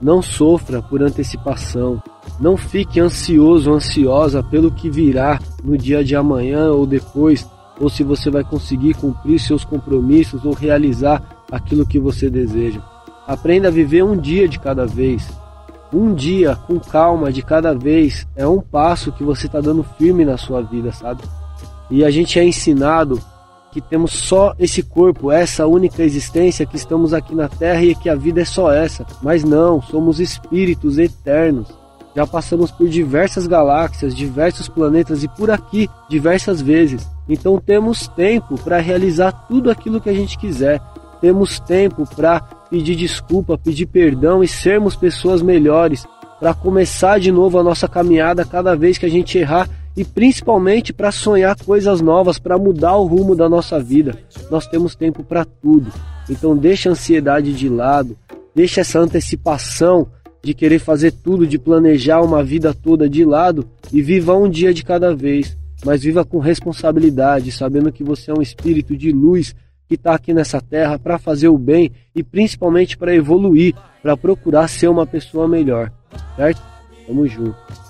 Não sofra por antecipação. Não fique ansioso, ansiosa pelo que virá no dia de amanhã ou depois, ou se você vai conseguir cumprir seus compromissos ou realizar aquilo que você deseja. Aprenda a viver um dia de cada vez. Um dia com calma de cada vez é um passo que você está dando firme na sua vida, sabe? E a gente é ensinado que temos só esse corpo, essa única existência que estamos aqui na Terra e que a vida é só essa. Mas não, somos espíritos eternos. Já passamos por diversas galáxias, diversos planetas e por aqui diversas vezes. Então temos tempo para realizar tudo aquilo que a gente quiser. Temos tempo para pedir desculpa, pedir perdão e sermos pessoas melhores, para começar de novo a nossa caminhada cada vez que a gente errar e principalmente para sonhar coisas novas, para mudar o rumo da nossa vida. Nós temos tempo para tudo. Então deixa a ansiedade de lado, deixa essa antecipação de querer fazer tudo, de planejar uma vida toda de lado e viva um dia de cada vez, mas viva com responsabilidade, sabendo que você é um espírito de luz que está aqui nessa terra para fazer o bem e principalmente para evoluir, para procurar ser uma pessoa melhor, certo? Tamo junto.